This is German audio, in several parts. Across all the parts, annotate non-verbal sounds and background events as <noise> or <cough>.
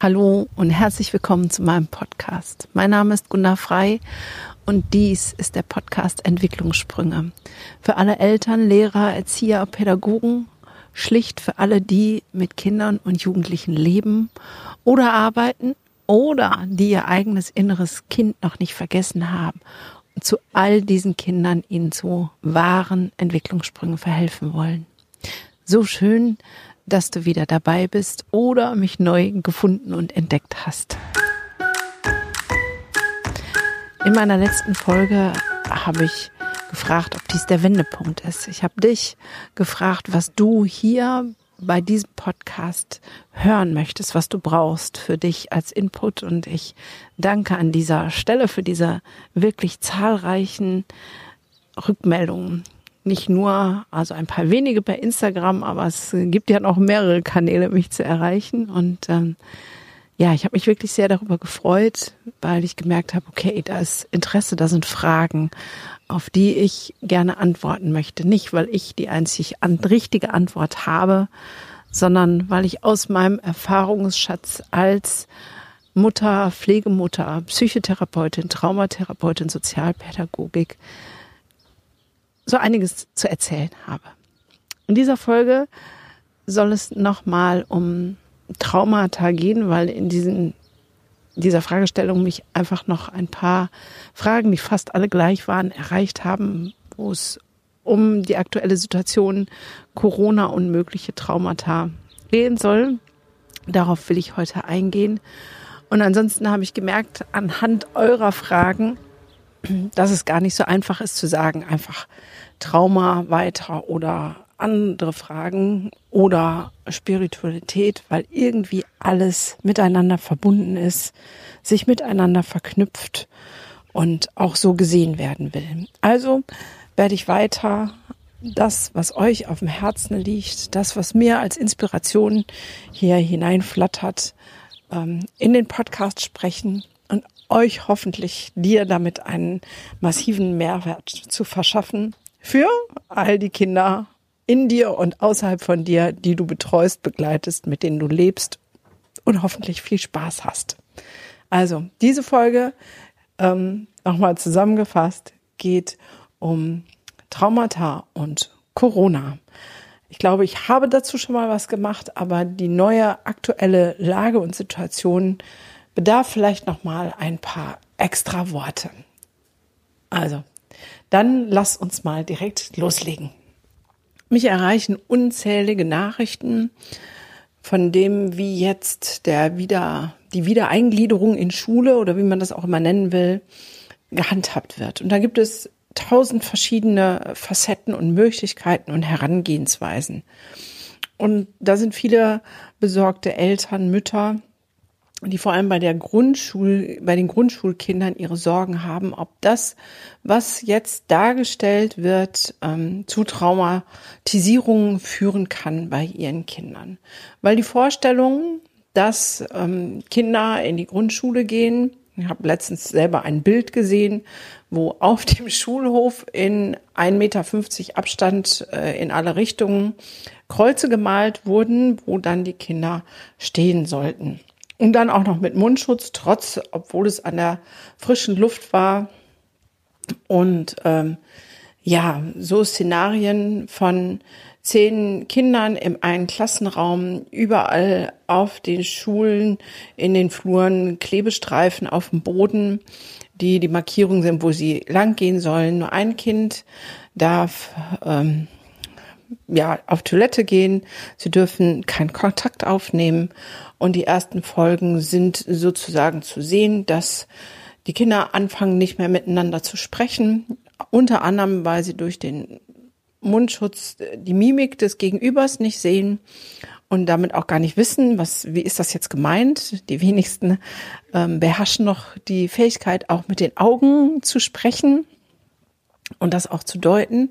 Hallo und herzlich willkommen zu meinem Podcast. Mein Name ist Gunnar Frei und dies ist der Podcast Entwicklungssprünge. Für alle Eltern, Lehrer, Erzieher, Pädagogen, schlicht für alle, die mit Kindern und Jugendlichen leben oder arbeiten oder die ihr eigenes inneres Kind noch nicht vergessen haben und zu all diesen Kindern ihnen zu wahren Entwicklungssprüngen verhelfen wollen. So schön, dass du wieder dabei bist oder mich neu gefunden und entdeckt hast. In meiner letzten Folge habe ich gefragt, ob dies der Wendepunkt ist. Ich habe dich gefragt, was du hier bei diesem Podcast hören möchtest, was du brauchst für dich als Input. Und ich danke an dieser Stelle für diese wirklich zahlreichen Rückmeldungen nicht nur, also ein paar wenige bei Instagram, aber es gibt ja noch mehrere Kanäle, mich zu erreichen. Und ähm, ja, ich habe mich wirklich sehr darüber gefreut, weil ich gemerkt habe, okay, da ist Interesse, da sind Fragen, auf die ich gerne antworten möchte. Nicht, weil ich die einzig an, richtige Antwort habe, sondern weil ich aus meinem Erfahrungsschatz als Mutter, Pflegemutter, Psychotherapeutin, Traumatherapeutin, Sozialpädagogik so einiges zu erzählen habe. In dieser Folge soll es nochmal um Traumata gehen, weil in diesen, dieser Fragestellung mich einfach noch ein paar Fragen, die fast alle gleich waren, erreicht haben, wo es um die aktuelle Situation Corona und mögliche Traumata gehen soll. Darauf will ich heute eingehen. Und ansonsten habe ich gemerkt, anhand eurer Fragen, dass es gar nicht so einfach ist zu sagen, einfach Trauma weiter oder andere Fragen oder Spiritualität, weil irgendwie alles miteinander verbunden ist, sich miteinander verknüpft und auch so gesehen werden will. Also werde ich weiter das, was euch auf dem Herzen liegt, das, was mir als Inspiration hier hineinflattert, ähm, in den Podcast sprechen euch hoffentlich dir damit einen massiven Mehrwert zu verschaffen, für all die Kinder in dir und außerhalb von dir, die du betreust, begleitest, mit denen du lebst und hoffentlich viel Spaß hast. Also, diese Folge, ähm, nochmal zusammengefasst, geht um Traumata und Corona. Ich glaube, ich habe dazu schon mal was gemacht, aber die neue aktuelle Lage und Situation bedarf vielleicht noch mal ein paar extra Worte. Also, dann lass uns mal direkt loslegen. Mich erreichen unzählige Nachrichten von dem, wie jetzt der wieder, die Wiedereingliederung in Schule oder wie man das auch immer nennen will, gehandhabt wird. Und da gibt es tausend verschiedene Facetten und Möglichkeiten und Herangehensweisen. Und da sind viele besorgte Eltern, Mütter, die vor allem bei der Grundschul, bei den Grundschulkindern ihre Sorgen haben, ob das, was jetzt dargestellt wird, ähm, zu Traumatisierungen führen kann bei ihren Kindern. Weil die Vorstellung, dass ähm, Kinder in die Grundschule gehen, ich habe letztens selber ein Bild gesehen, wo auf dem <laughs> Schulhof in 1,50 Meter Abstand äh, in alle Richtungen Kreuze gemalt wurden, wo dann die Kinder stehen sollten. Und dann auch noch mit Mundschutz, trotz, obwohl es an der frischen Luft war. Und ähm, ja, so Szenarien von zehn Kindern im einen Klassenraum, überall auf den Schulen, in den Fluren, Klebestreifen auf dem Boden, die die Markierungen sind, wo sie langgehen sollen. Nur ein Kind darf ähm, ja auf Toilette gehen. Sie dürfen keinen Kontakt aufnehmen und die ersten Folgen sind sozusagen zu sehen, dass die Kinder anfangen nicht mehr miteinander zu sprechen, unter anderem, weil sie durch den Mundschutz die Mimik des Gegenübers nicht sehen und damit auch gar nicht wissen, was, wie ist das jetzt gemeint? Die wenigsten ähm, beherrschen noch die Fähigkeit, auch mit den Augen zu sprechen und das auch zu deuten.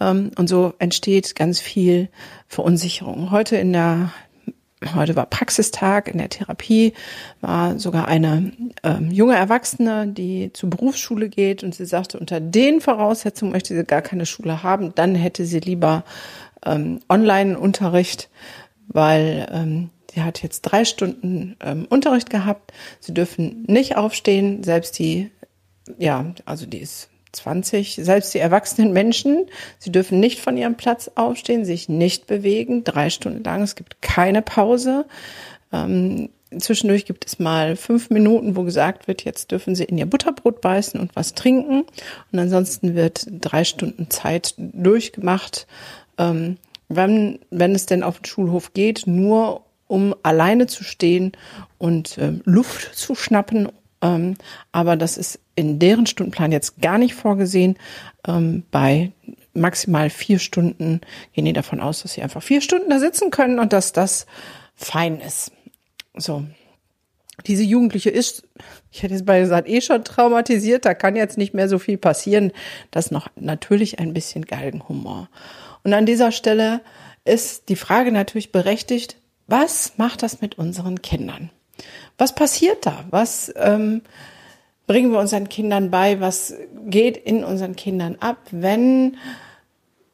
Ähm, und so entsteht ganz viel Verunsicherung. Heute in der Heute war Praxistag in der Therapie, war sogar eine ähm, junge Erwachsene, die zur Berufsschule geht und sie sagte, unter den Voraussetzungen möchte sie gar keine Schule haben, dann hätte sie lieber ähm, Online-Unterricht, weil ähm, sie hat jetzt drei Stunden ähm, Unterricht gehabt. Sie dürfen nicht aufstehen, selbst die, ja, also die ist 20, selbst die erwachsenen Menschen, sie dürfen nicht von ihrem Platz aufstehen, sich nicht bewegen, drei Stunden lang. Es gibt keine Pause. Ähm, zwischendurch gibt es mal fünf Minuten, wo gesagt wird, jetzt dürfen sie in ihr Butterbrot beißen und was trinken. Und ansonsten wird drei Stunden Zeit durchgemacht. Ähm, wenn, wenn es denn auf den Schulhof geht, nur um alleine zu stehen und ähm, Luft zu schnappen. Ähm, aber das ist in deren Stundenplan jetzt gar nicht vorgesehen. Ähm, bei maximal vier Stunden gehen die davon aus, dass sie einfach vier Stunden da sitzen können und dass das fein ist. So. Diese Jugendliche ist, ich hätte jetzt bei gesagt, eh schon traumatisiert, da kann jetzt nicht mehr so viel passieren. Das ist noch natürlich ein bisschen Galgenhumor. Und an dieser Stelle ist die Frage natürlich berechtigt, was macht das mit unseren Kindern? Was passiert da? Was ähm, bringen wir unseren Kindern bei? Was geht in unseren Kindern ab, wenn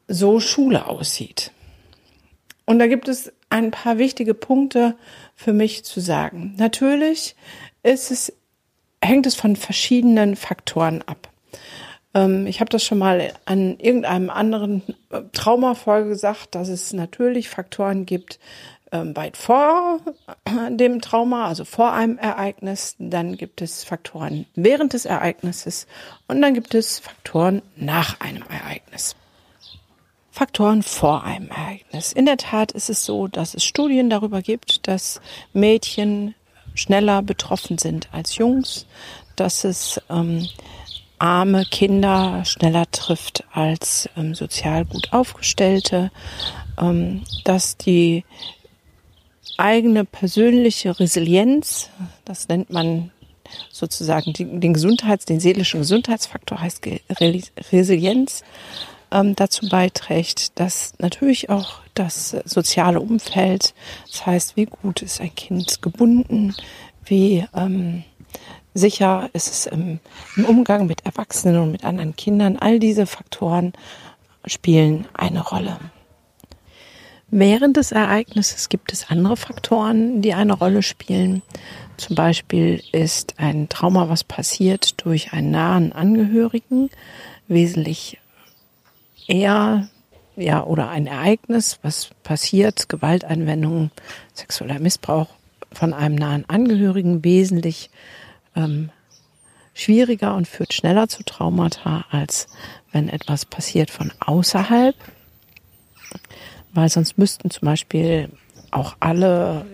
so Schule aussieht? Und da gibt es ein paar wichtige Punkte für mich zu sagen. Natürlich ist es, hängt es von verschiedenen Faktoren ab. Ähm, ich habe das schon mal an irgendeinem anderen äh, Traumafolge gesagt, dass es natürlich Faktoren gibt, weit vor dem Trauma, also vor einem Ereignis. Dann gibt es Faktoren während des Ereignisses und dann gibt es Faktoren nach einem Ereignis. Faktoren vor einem Ereignis. In der Tat ist es so, dass es Studien darüber gibt, dass Mädchen schneller betroffen sind als Jungs, dass es ähm, arme Kinder schneller trifft als ähm, sozial gut aufgestellte, ähm, dass die eigene persönliche Resilienz, das nennt man sozusagen den Gesundheits-, den seelischen Gesundheitsfaktor heißt Resilienz, ähm, dazu beiträgt, dass natürlich auch das soziale Umfeld, das heißt, wie gut ist ein Kind gebunden, wie ähm, sicher ist es im, im Umgang mit Erwachsenen und mit anderen Kindern, all diese Faktoren spielen eine Rolle. Während des Ereignisses gibt es andere Faktoren, die eine Rolle spielen. Zum Beispiel ist ein Trauma, was passiert durch einen nahen Angehörigen, wesentlich eher, ja, oder ein Ereignis, was passiert, Gewalteinwendungen, sexueller Missbrauch von einem nahen Angehörigen wesentlich ähm, schwieriger und führt schneller zu Traumata, als wenn etwas passiert von außerhalb weil sonst müssten zum Beispiel auch alle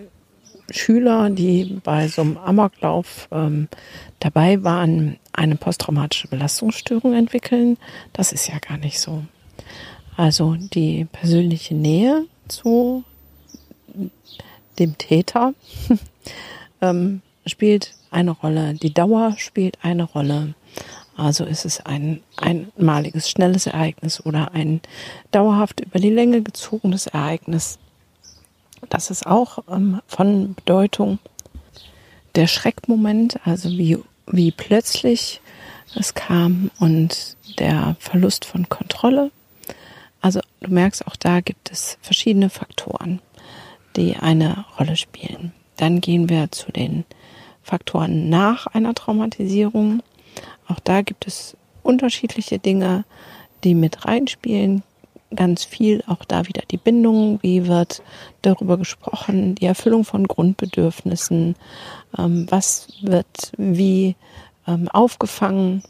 Schüler, die bei so einem Amoklauf ähm, dabei waren, eine posttraumatische Belastungsstörung entwickeln. Das ist ja gar nicht so. Also die persönliche Nähe zu dem Täter <laughs> ähm, spielt eine Rolle. Die Dauer spielt eine Rolle. Also ist es ein einmaliges, schnelles Ereignis oder ein dauerhaft über die Länge gezogenes Ereignis. Das ist auch ähm, von Bedeutung. Der Schreckmoment, also wie, wie plötzlich es kam und der Verlust von Kontrolle. Also du merkst, auch da gibt es verschiedene Faktoren, die eine Rolle spielen. Dann gehen wir zu den Faktoren nach einer Traumatisierung. Auch da gibt es unterschiedliche Dinge, die mit reinspielen. Ganz viel auch da wieder die Bindung, wie wird darüber gesprochen, die Erfüllung von Grundbedürfnissen, ähm, was wird wie ähm, aufgefangen,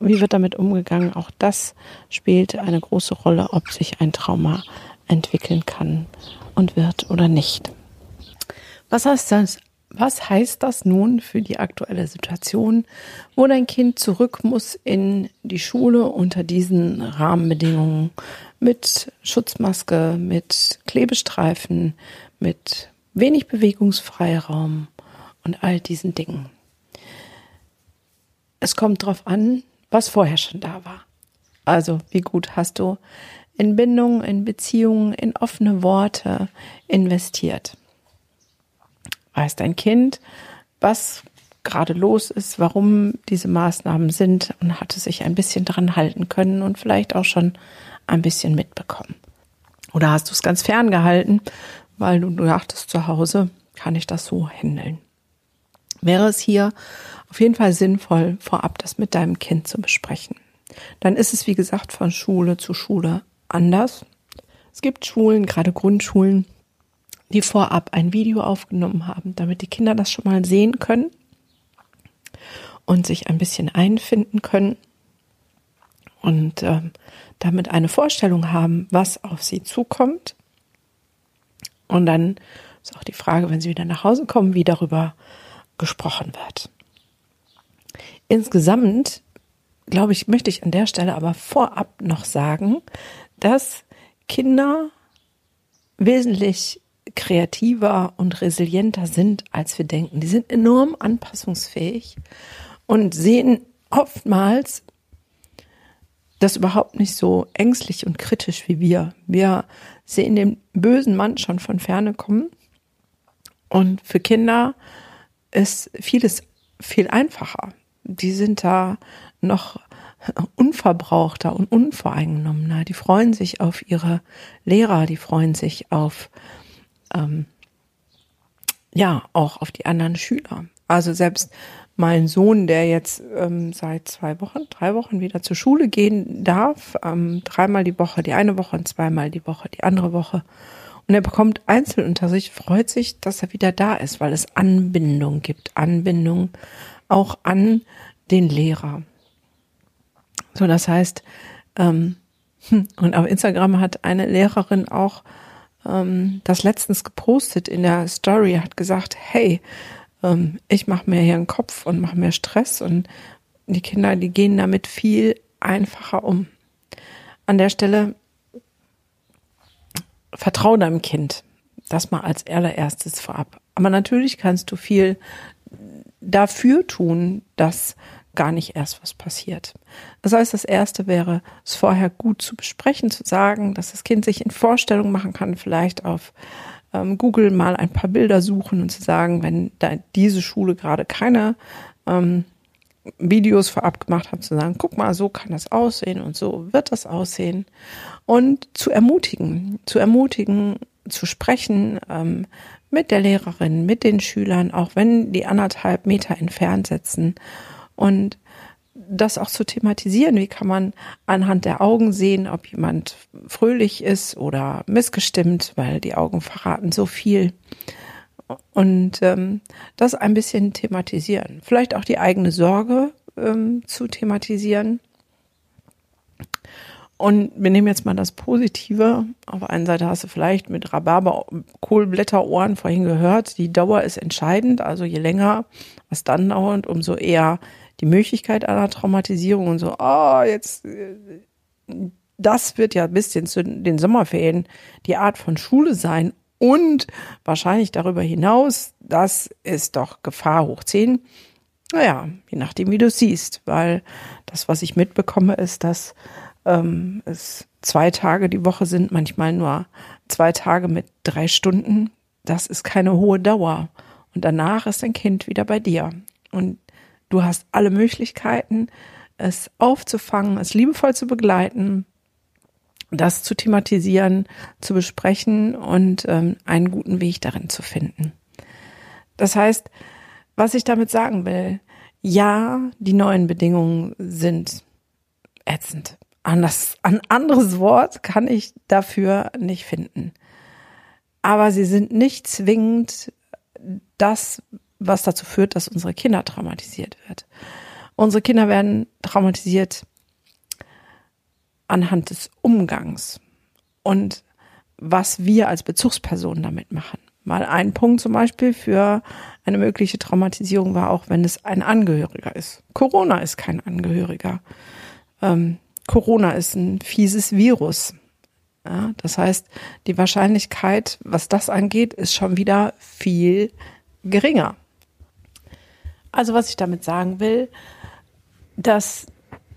wie wird damit umgegangen. Auch das spielt eine große Rolle, ob sich ein Trauma entwickeln kann und wird oder nicht. Was heißt das was heißt das nun für die aktuelle Situation, wo dein Kind zurück muss in die Schule unter diesen Rahmenbedingungen mit Schutzmaske, mit Klebestreifen, mit wenig Bewegungsfreiraum und all diesen Dingen? Es kommt darauf an, was vorher schon da war. Also, wie gut hast du in Bindungen, in Beziehungen, in offene Worte investiert? Weiß dein Kind, was gerade los ist, warum diese Maßnahmen sind und hatte sich ein bisschen dran halten können und vielleicht auch schon ein bisschen mitbekommen. Oder hast du es ganz fern gehalten, weil du dachtest zu Hause, kann ich das so handeln. Wäre es hier auf jeden Fall sinnvoll, vorab das mit deinem Kind zu besprechen. Dann ist es, wie gesagt, von Schule zu Schule anders. Es gibt Schulen, gerade Grundschulen, die vorab ein Video aufgenommen haben, damit die Kinder das schon mal sehen können und sich ein bisschen einfinden können und äh, damit eine Vorstellung haben, was auf sie zukommt. Und dann ist auch die Frage, wenn sie wieder nach Hause kommen, wie darüber gesprochen wird. Insgesamt, glaube ich, möchte ich an der Stelle aber vorab noch sagen, dass Kinder wesentlich kreativer und resilienter sind, als wir denken. Die sind enorm anpassungsfähig und sehen oftmals das überhaupt nicht so ängstlich und kritisch wie wir. Wir sehen den bösen Mann schon von ferne kommen. Und für Kinder ist vieles viel einfacher. Die sind da noch unverbrauchter und unvoreingenommener. Die freuen sich auf ihre Lehrer, die freuen sich auf, ähm, ja, auch auf die anderen Schüler. Also selbst mein Sohn, der jetzt ähm, seit zwei Wochen, drei Wochen wieder zur Schule gehen darf, ähm, dreimal die Woche, die eine Woche und zweimal die Woche, die andere Woche. Und er bekommt Einzelunterricht, freut sich, dass er wieder da ist, weil es Anbindung gibt, Anbindung auch an den Lehrer. So, das heißt, ähm, <laughs> und auf Instagram hat eine Lehrerin auch ähm, das letztens gepostet in der Story, hat gesagt, hey, ähm, ich mache mir hier einen Kopf und mache mir Stress und die Kinder, die gehen damit viel einfacher um. An der Stelle vertrau deinem Kind. Das mal als allererstes vorab. Aber natürlich kannst du viel dafür tun, dass gar nicht erst was passiert. Das heißt, das erste wäre, es vorher gut zu besprechen, zu sagen, dass das Kind sich in Vorstellung machen kann, vielleicht auf ähm, Google mal ein paar Bilder suchen und zu sagen, wenn da diese Schule gerade keine ähm, Videos vorab gemacht hat, zu sagen, guck mal, so kann das aussehen und so wird das aussehen. Und zu ermutigen, zu ermutigen, zu sprechen ähm, mit der Lehrerin, mit den Schülern, auch wenn die anderthalb Meter entfernt sitzen. Und das auch zu thematisieren. Wie kann man anhand der Augen sehen, ob jemand fröhlich ist oder missgestimmt, weil die Augen verraten so viel. Und ähm, das ein bisschen thematisieren. Vielleicht auch die eigene Sorge ähm, zu thematisieren. Und wir nehmen jetzt mal das Positive. Auf der einen Seite hast du vielleicht mit Rhabarber, Kohlblätterohren vorhin gehört, die Dauer ist entscheidend. Also je länger was dann dauert, umso eher die Möglichkeit einer Traumatisierung und so, oh, jetzt, das wird ja bis zu den Sommerferien die Art von Schule sein und wahrscheinlich darüber hinaus, das ist doch Gefahr hoch 10. Naja, je nachdem, wie du siehst, weil das, was ich mitbekomme, ist, dass ähm, es zwei Tage die Woche sind, manchmal nur zwei Tage mit drei Stunden. Das ist keine hohe Dauer. Und danach ist dein Kind wieder bei dir. Und Du hast alle Möglichkeiten, es aufzufangen, es liebevoll zu begleiten, das zu thematisieren, zu besprechen und ähm, einen guten Weg darin zu finden. Das heißt, was ich damit sagen will, ja, die neuen Bedingungen sind ätzend. Anders, ein anderes Wort kann ich dafür nicht finden. Aber sie sind nicht zwingend das, was dazu führt, dass unsere Kinder traumatisiert wird. Unsere Kinder werden traumatisiert anhand des Umgangs und was wir als Bezugspersonen damit machen. Mal ein Punkt zum Beispiel für eine mögliche Traumatisierung war auch, wenn es ein Angehöriger ist. Corona ist kein Angehöriger. Ähm, Corona ist ein fieses Virus. Ja, das heißt, die Wahrscheinlichkeit, was das angeht, ist schon wieder viel geringer. Also was ich damit sagen will, dass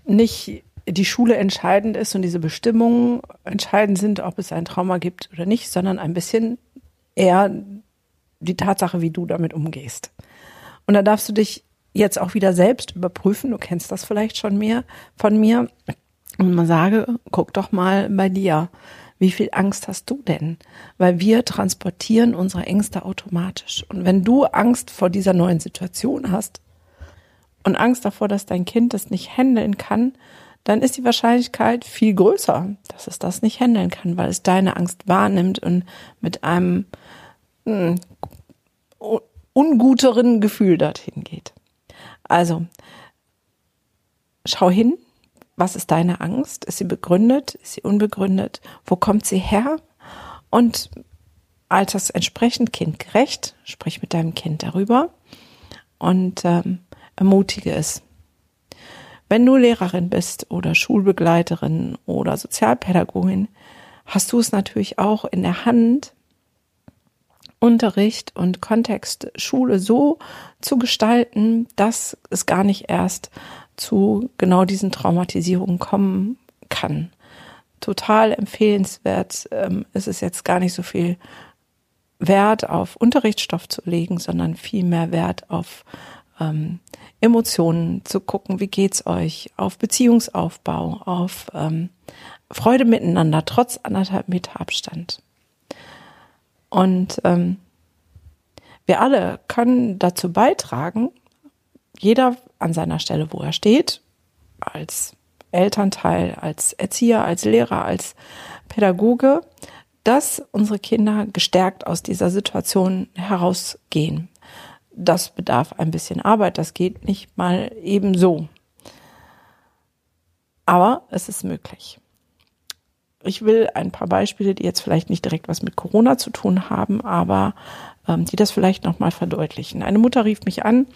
nicht die Schule entscheidend ist und diese Bestimmungen entscheidend sind, ob es ein Trauma gibt oder nicht, sondern ein bisschen eher die Tatsache, wie du damit umgehst. Und da darfst du dich jetzt auch wieder selbst überprüfen. Du kennst das vielleicht schon mehr von mir. Und man sage, guck doch mal bei dir. Wie viel Angst hast du denn? Weil wir transportieren unsere Ängste automatisch. Und wenn du Angst vor dieser neuen Situation hast und Angst davor, dass dein Kind das nicht handeln kann, dann ist die Wahrscheinlichkeit viel größer, dass es das nicht handeln kann, weil es deine Angst wahrnimmt und mit einem mh, hm, unguteren Gefühl dorthin geht. Also, schau hin, was ist deine Angst? Ist sie begründet? Ist sie unbegründet? Wo kommt sie her? Und alters entsprechend kindgerecht, sprich mit deinem Kind darüber und ähm, ermutige es. Wenn du Lehrerin bist oder Schulbegleiterin oder Sozialpädagogin, hast du es natürlich auch in der Hand, Unterricht und Kontext Schule so zu gestalten, dass es gar nicht erst zu genau diesen Traumatisierungen kommen kann. Total empfehlenswert ähm, ist es jetzt gar nicht so viel Wert auf Unterrichtsstoff zu legen, sondern viel mehr Wert auf ähm, Emotionen zu gucken, wie geht's euch, auf Beziehungsaufbau, auf ähm, Freude miteinander, trotz anderthalb Meter Abstand. Und ähm, wir alle können dazu beitragen, jeder an seiner Stelle, wo er steht, als Elternteil, als Erzieher, als Lehrer, als Pädagoge, dass unsere Kinder gestärkt aus dieser Situation herausgehen. Das bedarf ein bisschen Arbeit, das geht nicht mal eben so. Aber es ist möglich. Ich will ein paar Beispiele, die jetzt vielleicht nicht direkt was mit Corona zu tun haben, aber ähm, die das vielleicht nochmal verdeutlichen. Eine Mutter rief mich an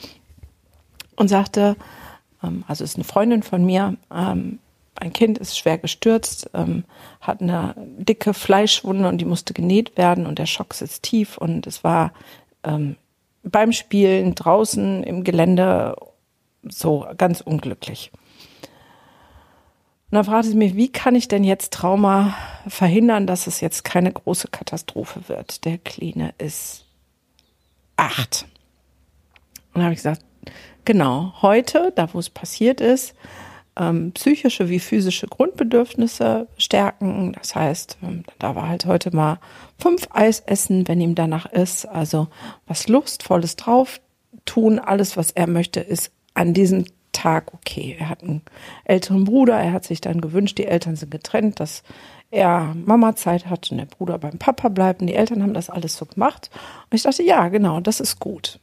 und sagte, ähm, also ist eine Freundin von mir, ähm, ein Kind ist schwer gestürzt, ähm, hat eine dicke Fleischwunde und die musste genäht werden und der Schock sitzt tief und es war ähm, beim Spielen draußen im Gelände so ganz unglücklich. Und dann fragte sie mich, wie kann ich denn jetzt Trauma verhindern, dass es jetzt keine große Katastrophe wird? Der Kleine ist acht. Und dann habe ich gesagt, genau, heute, da wo es passiert ist, ähm, psychische wie physische Grundbedürfnisse stärken. Das heißt, ähm, da war halt heute mal fünf Eis essen, wenn ihm danach ist. Also was Lustvolles drauf tun. Alles, was er möchte, ist an diesem Tag okay. Er hat einen älteren Bruder, er hat sich dann gewünscht, die Eltern sind getrennt, dass er Mama Zeit hat und der Bruder beim Papa bleibt. Und die Eltern haben das alles so gemacht. Und ich dachte, ja, genau, das ist gut.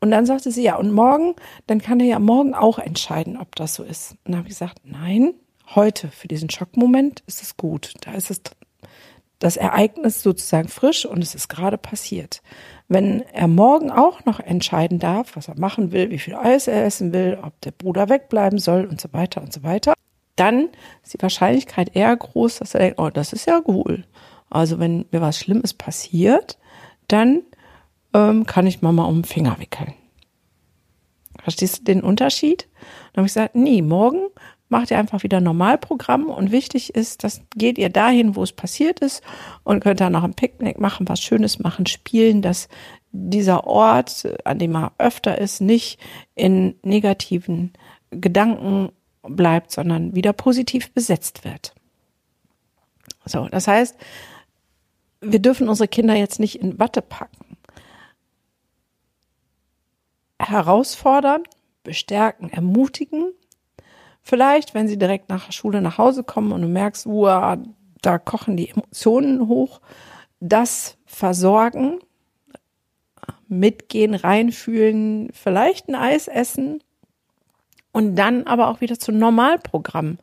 Und dann sagte sie, ja, und morgen, dann kann er ja morgen auch entscheiden, ob das so ist. Und dann habe ich gesagt, nein, heute für diesen Schockmoment ist es gut. Da ist es das Ereignis sozusagen frisch und es ist gerade passiert. Wenn er morgen auch noch entscheiden darf, was er machen will, wie viel Eis er essen will, ob der Bruder wegbleiben soll und so weiter und so weiter, dann ist die Wahrscheinlichkeit eher groß, dass er denkt, oh, das ist ja cool. Also wenn mir was Schlimmes passiert, dann ähm, kann ich Mama um den Finger wickeln. Verstehst du den Unterschied? Dann habe ich gesagt, nee, morgen macht ihr einfach wieder Normalprogramm und wichtig ist, dass geht ihr dahin, wo es passiert ist und könnt dann noch ein Picknick machen, was Schönes machen, spielen, dass dieser Ort, an dem er öfter ist, nicht in negativen Gedanken bleibt, sondern wieder positiv besetzt wird. So, das heißt, wir dürfen unsere Kinder jetzt nicht in Watte packen. Herausfordern, bestärken, ermutigen, Vielleicht, wenn sie direkt nach der Schule nach Hause kommen und du merkst, uah, da kochen die Emotionen hoch, das versorgen, mitgehen, reinfühlen, vielleicht ein Eis essen und dann aber auch wieder zum Normalprogramm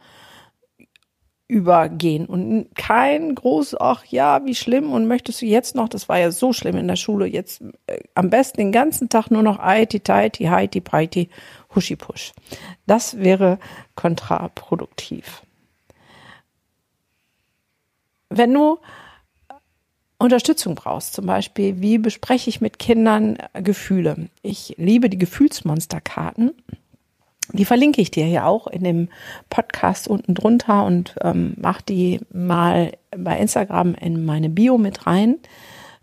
übergehen und kein groß, ach ja, wie schlimm und möchtest du jetzt noch, das war ja so schlimm in der Schule, jetzt äh, am besten den ganzen Tag nur noch Aiti, Taiti, Haiti, Paiti Huschipusch. Das wäre kontraproduktiv. Wenn du Unterstützung brauchst, zum Beispiel, wie bespreche ich mit Kindern Gefühle? Ich liebe die Gefühlsmonsterkarten. Die verlinke ich dir hier auch in dem Podcast unten drunter und ähm, mach die mal bei Instagram in meine Bio mit rein.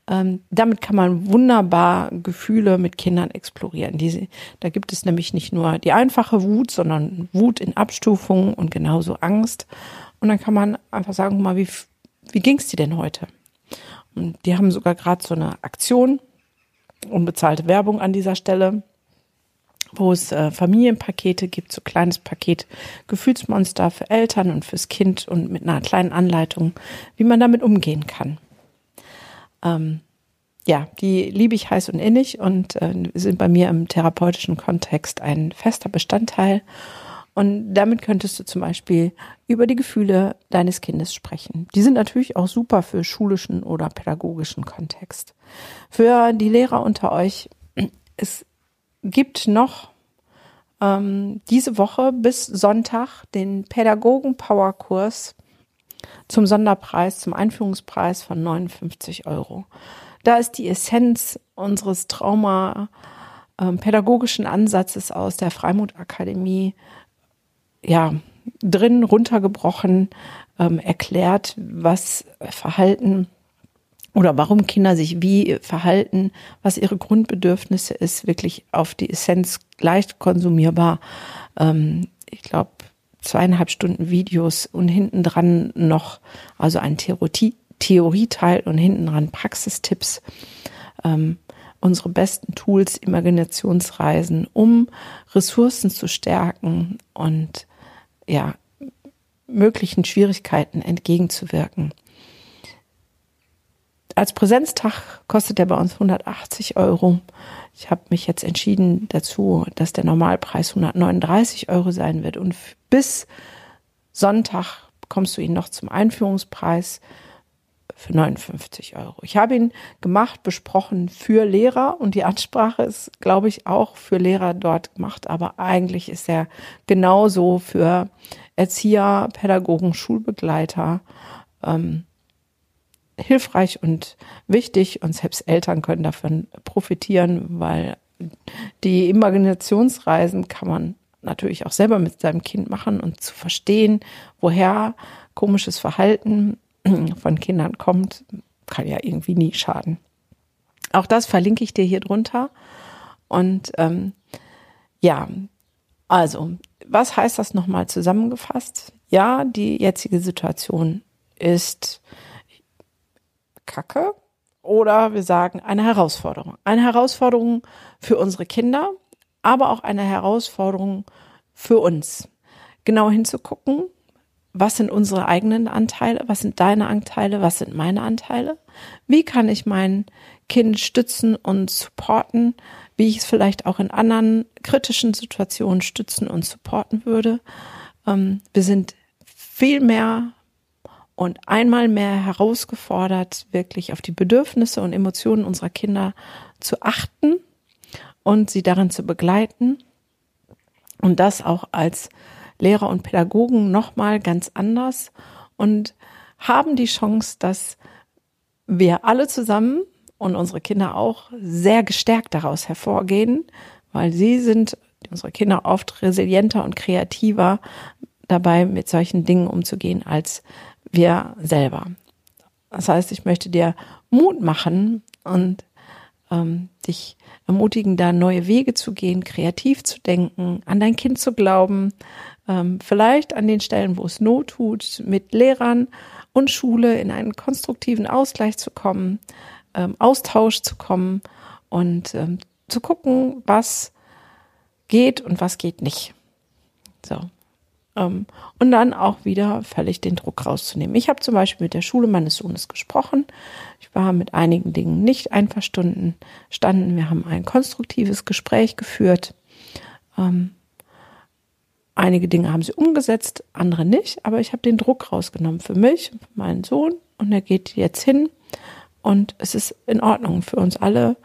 Ähm, damit kann man wunderbar Gefühle mit Kindern explorieren. Diese, da gibt es nämlich nicht nur die einfache Wut, sondern Wut in Abstufungen und genauso Angst. Und dann kann man einfach sagen, mal, wie, wie ging's dir denn heute? Und die haben sogar gerade so eine Aktion, unbezahlte Werbung an dieser Stelle, wo es äh, Familienpakete gibt, so kleines Paket Gefühlsmonster für Eltern und fürs Kind und mit einer kleinen Anleitung, wie man damit umgehen kann. Ähm, ja, die liebe ich heiß und innig und äh, sind bei mir im therapeutischen Kontext ein fester Bestandteil. Und damit könntest du zum Beispiel über die Gefühle deines Kindes sprechen. Die sind natürlich auch super für schulischen oder pädagogischen Kontext. Für die Lehrer unter euch, es gibt noch ähm, diese Woche bis Sonntag den Pädagogen-Power-Kurs zum Sonderpreis, zum Einführungspreis von 59 Euro. Da ist die Essenz unseres Trauma ähm, Ansatzes aus der Freimut Akademie ja drin runtergebrochen ähm, erklärt, was Verhalten oder warum Kinder sich wie verhalten, was ihre Grundbedürfnisse ist, wirklich auf die Essenz leicht konsumierbar. Ähm, ich glaube, zweieinhalb Stunden Videos und hinten dran noch, also ein Theorie, Theorieteil und hinten dran Praxistipps. Ähm, unsere besten Tools, Imaginationsreisen, um Ressourcen zu stärken und ja, möglichen Schwierigkeiten entgegenzuwirken. Als Präsenztag kostet der bei uns 180 Euro. Ich habe mich jetzt entschieden dazu, dass der Normalpreis 139 Euro sein wird und bis Sonntag bekommst du ihn noch zum Einführungspreis für 59 Euro. Ich habe ihn gemacht, besprochen für Lehrer und die Ansprache ist, glaube ich, auch für Lehrer dort gemacht, aber eigentlich ist er genauso für Erzieher, Pädagogen, Schulbegleiter ähm, hilfreich und wichtig und selbst Eltern können davon profitieren, weil die Imaginationsreisen kann man natürlich auch selber mit seinem Kind machen und zu verstehen, woher komisches Verhalten von Kindern kommt, kann ja irgendwie nie schaden. Auch das verlinke ich dir hier drunter. Und ähm, ja, also, was heißt das nochmal zusammengefasst? Ja, die jetzige Situation ist Kacke oder wir sagen eine Herausforderung. Eine Herausforderung für unsere Kinder, aber auch eine Herausforderung für uns. Genau hinzugucken, was sind unsere eigenen Anteile, was sind deine Anteile, was sind meine Anteile, wie kann ich mein Kind stützen und supporten, wie ich es vielleicht auch in anderen kritischen Situationen stützen und supporten würde. Ähm, wir sind viel mehr und einmal mehr herausgefordert, wirklich auf die Bedürfnisse und Emotionen unserer Kinder zu achten und sie darin zu begleiten und das auch als Lehrer und Pädagogen nochmal ganz anders und haben die Chance, dass wir alle zusammen und unsere Kinder auch sehr gestärkt daraus hervorgehen, weil sie sind, unsere Kinder oft resilienter und kreativer dabei, mit solchen Dingen umzugehen, als wir selber. Das heißt, ich möchte dir Mut machen und ähm, dich ermutigen, da neue Wege zu gehen, kreativ zu denken, an dein Kind zu glauben, ähm, vielleicht an den Stellen, wo es Not tut, mit Lehrern und Schule in einen konstruktiven Ausgleich zu kommen, ähm, Austausch zu kommen und ähm, zu gucken, was geht und was geht nicht. So. Ähm, und dann auch wieder völlig den Druck rauszunehmen. Ich habe zum Beispiel mit der Schule meines Sohnes gesprochen. Ich war mit einigen Dingen nicht einverstanden. Standen. Wir haben ein konstruktives Gespräch geführt. Ähm, einige Dinge haben sie umgesetzt, andere nicht. Aber ich habe den Druck rausgenommen für mich, für meinen Sohn. Und er geht jetzt hin. Und es ist in Ordnung für uns alle.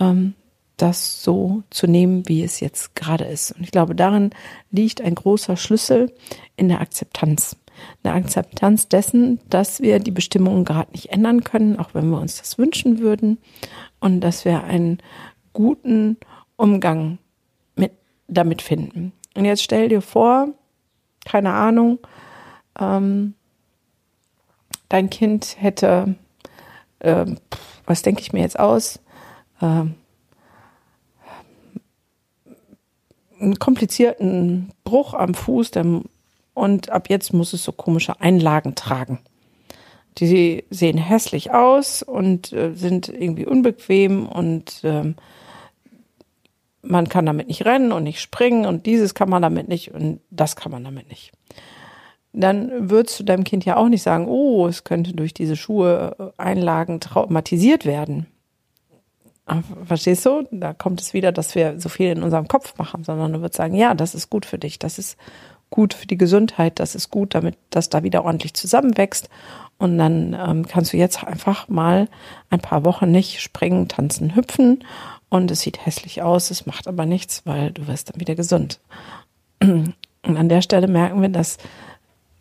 Ähm, das so zu nehmen, wie es jetzt gerade ist. Und ich glaube, darin liegt ein großer Schlüssel in der Akzeptanz. Eine Akzeptanz dessen, dass wir die Bestimmungen gerade nicht ändern können, auch wenn wir uns das wünschen würden. Und dass wir einen guten Umgang mit, damit finden. Und jetzt stell dir vor, keine Ahnung, ähm, dein Kind hätte, äh, was denke ich mir jetzt aus, äh, einen komplizierten Bruch am Fuß und ab jetzt muss es so komische Einlagen tragen. Die sehen hässlich aus und äh, sind irgendwie unbequem und ähm, man kann damit nicht rennen und nicht springen und dieses kann man damit nicht und das kann man damit nicht. Dann würdest du deinem Kind ja auch nicht sagen, oh, es könnte durch diese Schuhe äh, Einlagen traumatisiert werden. Verstehst du? Da kommt es wieder, dass wir so viel in unserem Kopf machen, sondern du würdest sagen, ja, das ist gut für dich, das ist gut für die Gesundheit, das ist gut, damit das da wieder ordentlich zusammenwächst. Und dann ähm, kannst du jetzt einfach mal ein paar Wochen nicht springen, tanzen, hüpfen und es sieht hässlich aus, es macht aber nichts, weil du wirst dann wieder gesund. Und an der Stelle merken wir, dass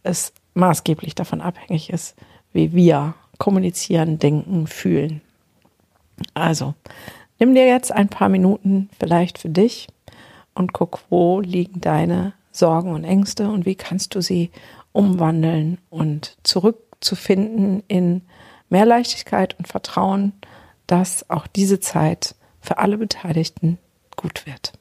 es maßgeblich davon abhängig ist, wie wir kommunizieren, denken, fühlen. Also, nimm dir jetzt ein paar Minuten vielleicht für dich und guck, wo liegen deine Sorgen und Ängste und wie kannst du sie umwandeln und zurückzufinden in mehr Leichtigkeit und Vertrauen, dass auch diese Zeit für alle Beteiligten gut wird.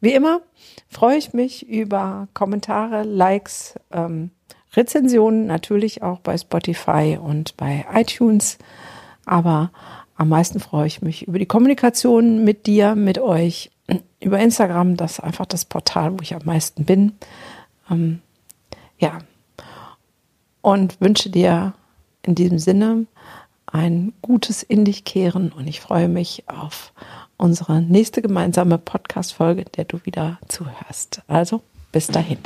Wie immer freue ich mich über Kommentare, Likes, ähm, Rezensionen, natürlich auch bei Spotify und bei iTunes. Aber am meisten freue ich mich über die Kommunikation mit dir, mit euch, über Instagram. Das ist einfach das Portal, wo ich am meisten bin. Ähm, ja. Und wünsche dir in diesem Sinne ein gutes in dich kehren und ich freue mich auf unsere nächste gemeinsame Podcast-Folge, der du wieder zuhörst. Also bis dahin.